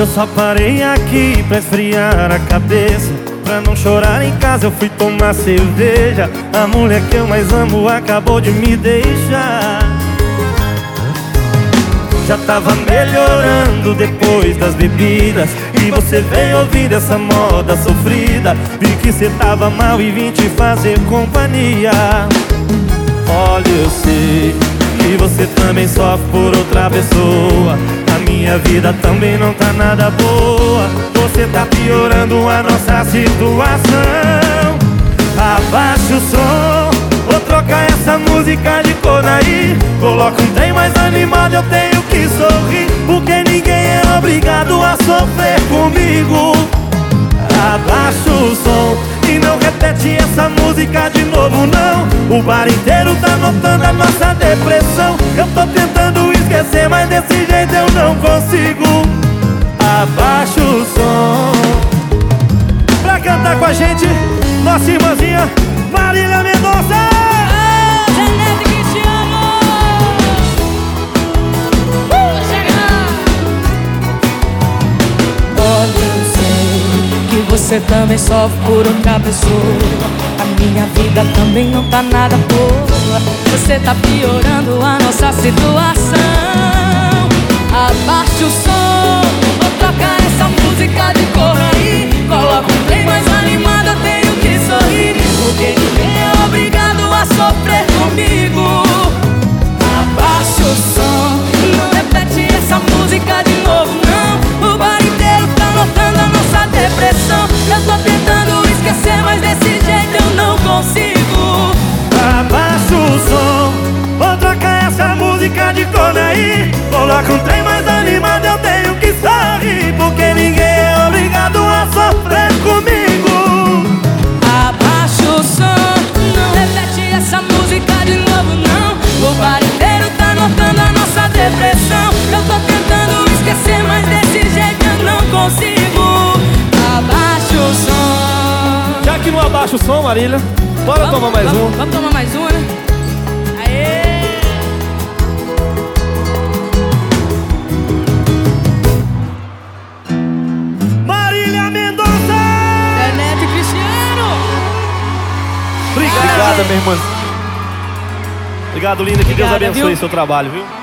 Eu só parei aqui pra esfriar a cabeça. Pra não chorar em casa eu fui tomar cerveja. A mulher que eu mais amo acabou de me deixar. Já tava melhorando depois das bebidas. E você veio ouvir essa moda sofrida. Vi que cê tava mal e vim te fazer companhia. Olha, eu sei que você também sofre por outra pessoa minha vida também não tá nada boa. Você tá piorando a nossa situação. Abaixa o som Vou trocar essa música de cor aí Coloca um trem mais animado, eu tenho que sorrir Porque ninguém é obrigado a sofrer comigo. Abaixa o som e não repete essa música de novo não. O bar inteiro tá notando a esquecer, mas desse jeito eu não consigo. Abaixa o som. Pra cantar com a gente, nossa irmãzinha Marília Mendonça. Janete Cristiano uh, Olha, eu sei que você também sofre por outra pessoa A minha vida também não tá nada boa. Você tá piorando a nossa situação aí. Coloca um trem mais animado, eu tenho que sorrir Porque ninguém é obrigado a sofrer comigo. Abaixa o som, não repete essa música de novo não. O bar inteiro tá notando a nossa depressão. Eu tô tentando esquecer, mas desse jeito eu não consigo. Abaixa o som. Já que não abaixa o som, Marília Bora vamos, tomar mais vamos, um. Vamos tomar mais um, né? Obrigada, minha irmã Obrigado, linda, que Deus Obrigada, abençoe viu? seu trabalho, viu?